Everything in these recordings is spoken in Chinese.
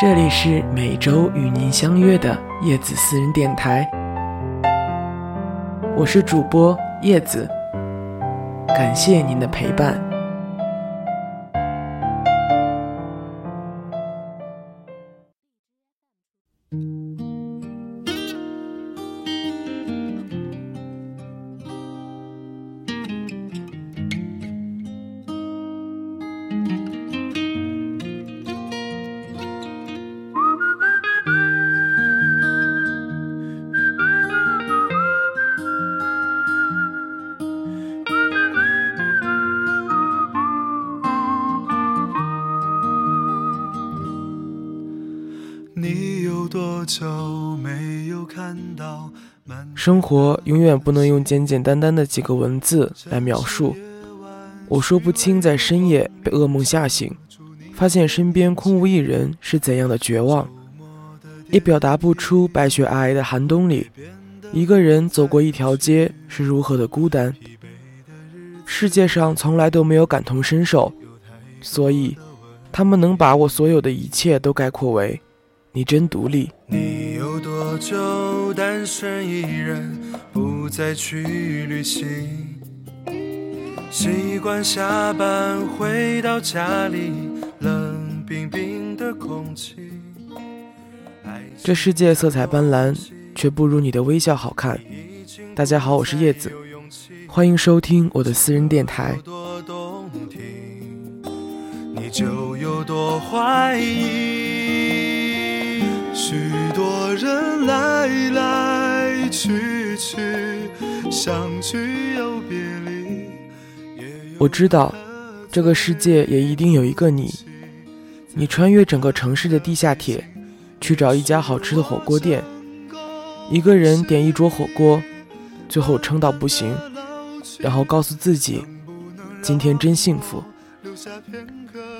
这里是每周与您相约的叶子私人电台，我是主播叶子，感谢您的陪伴。生活永远不能用简简单单的几个文字来描述。我说不清在深夜被噩梦吓醒，发现身边空无一人是怎样的绝望，也表达不出白雪皑皑的寒冬里，一个人走过一条街是如何的孤单。世界上从来都没有感同身受，所以他们能把我所有的一切都概括为：你真独立。你有多久单身一人，不再去旅行？习惯下班回到家里，冷冰冰的空气。这世界色彩斑斓，却不如你的微笑好看。大家好，我是叶子，欢迎收听我的私人电台。你就有多怀疑。许多人来来去去，相聚又别离。我知道，这个世界也一定有一个你。你穿越整个城市的地下铁，去找一家好吃的火锅店，一个人点一桌火锅，最后撑到不行，然后告诉自己，今天真幸福。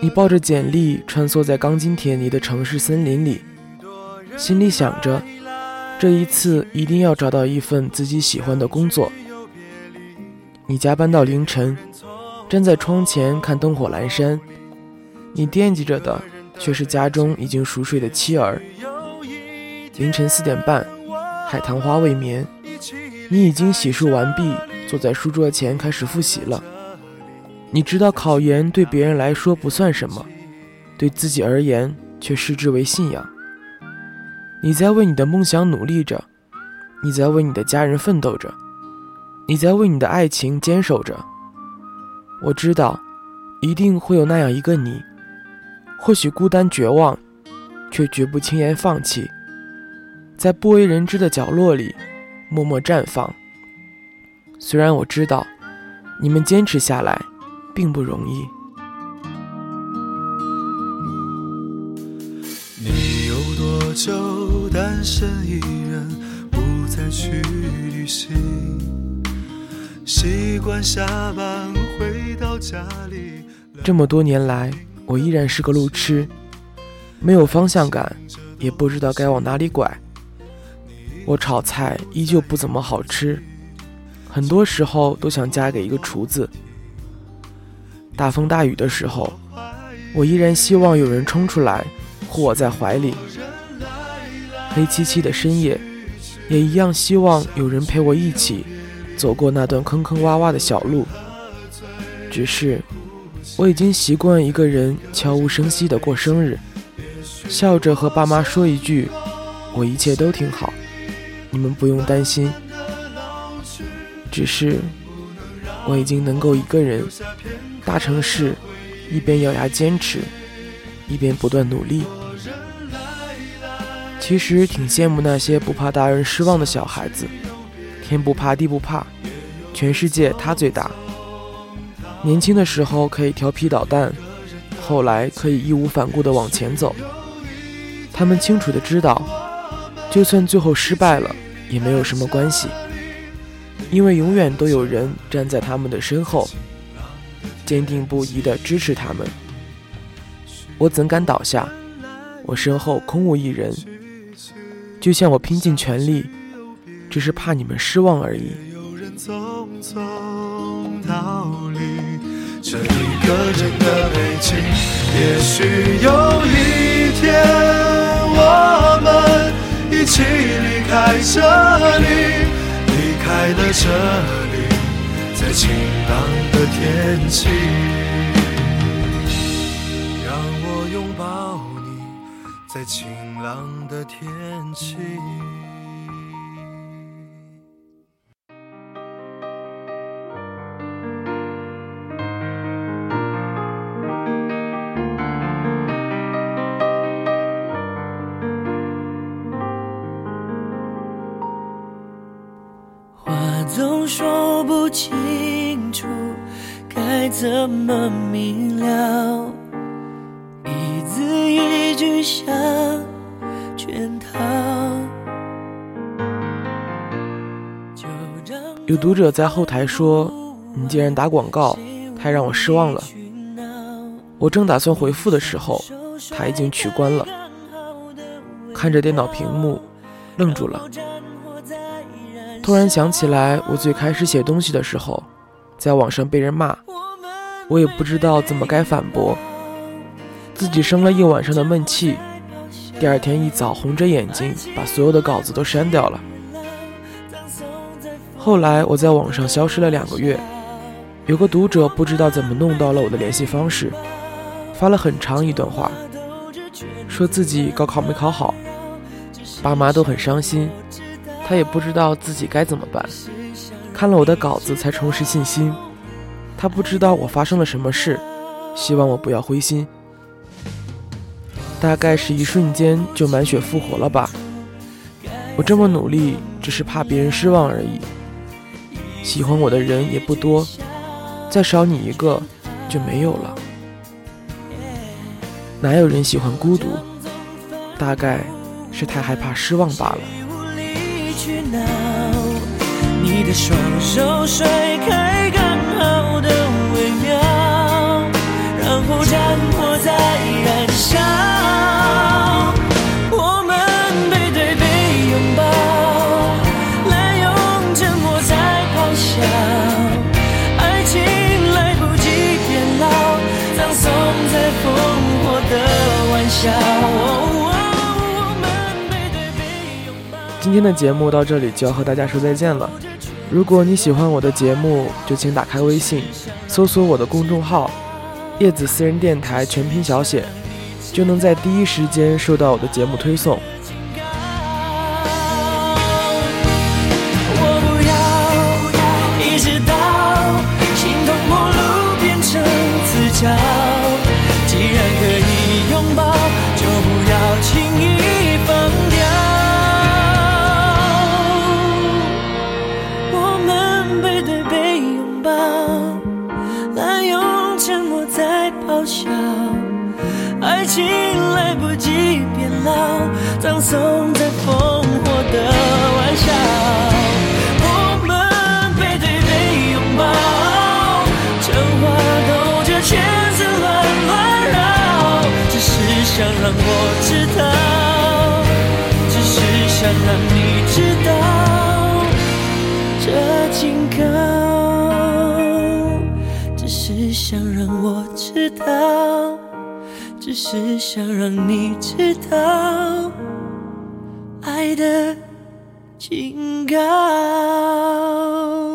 你抱着简历穿梭在钢筋铁泥的城市森林里。心里想着，这一次一定要找到一份自己喜欢的工作。你加班到凌晨，站在窗前看灯火阑珊，你惦记着的却是家中已经熟睡的妻儿。凌晨四点半，海棠花未眠，你已经洗漱完毕，坐在书桌前开始复习了。你知道考研对别人来说不算什么，对自己而言却视之为信仰。你在为你的梦想努力着，你在为你的家人奋斗着，你在为你的爱情坚守着。我知道，一定会有那样一个你，或许孤单绝望，却绝不轻言放弃，在不为人知的角落里默默绽放。虽然我知道，你们坚持下来并不容易。你有多久？单身一人，不再去旅行。习惯下班回到家里。这么多年来，我依然是个路痴，没有方向感，也不知道该往哪里拐。我炒菜依旧不怎么好吃，很多时候都想嫁给一个厨子。大风大雨的时候，我依然希望有人冲出来，护我在怀里。黑漆漆的深夜，也一样希望有人陪我一起走过那段坑坑洼洼的小路。只是，我已经习惯一个人悄无声息地过生日，笑着和爸妈说一句：“我一切都挺好，你们不用担心。”只是，我已经能够一个人，大城市，一边咬牙坚持，一边不断努力。其实挺羡慕那些不怕大人失望的小孩子，天不怕地不怕，全世界他最大。年轻的时候可以调皮捣蛋，后来可以义无反顾地往前走。他们清楚地知道，就算最后失败了，也没有什么关系，因为永远都有人站在他们的身后，坚定不移地支持他们。我怎敢倒下？我身后空无一人，就像我拼尽全力，只是怕你们失望而已。这一个人的北京，也许有一天我们一起离开这里，离开了这里，在晴朗的天气，在晴朗的天气。总说不清楚该怎么明了，有读者在后台说：“你竟然打广告，太让我失望了。”我正打算回复的时候，他已经取关了。看着电脑屏幕，愣住了。突然想起来，我最开始写东西的时候，在网上被人骂，我也不知道怎么该反驳，自己生了一晚上的闷气，第二天一早红着眼睛把所有的稿子都删掉了。后来我在网上消失了两个月，有个读者不知道怎么弄到了我的联系方式，发了很长一段话，说自己高考没考好，爸妈都很伤心。他也不知道自己该怎么办，看了我的稿子才重拾信心。他不知道我发生了什么事，希望我不要灰心。大概是一瞬间就满血复活了吧。我这么努力，只是怕别人失望而已。喜欢我的人也不多，再少你一个就没有了。哪有人喜欢孤独？大概是太害怕失望罢了。你的双手甩开刚好的微妙，然后战火在燃烧，今天的节目到这里就要和大家说再见了。如果你喜欢我的节目，就请打开微信，搜索我的公众号“叶子私人电台”全拼小写，就能在第一时间收到我的节目推送。笑，我们背对背拥抱，真话兜着圈子乱乱绕，只是想让我知道，只是想让你知道，这警告，只是想让我知道，只是想让你知道。爱的警告。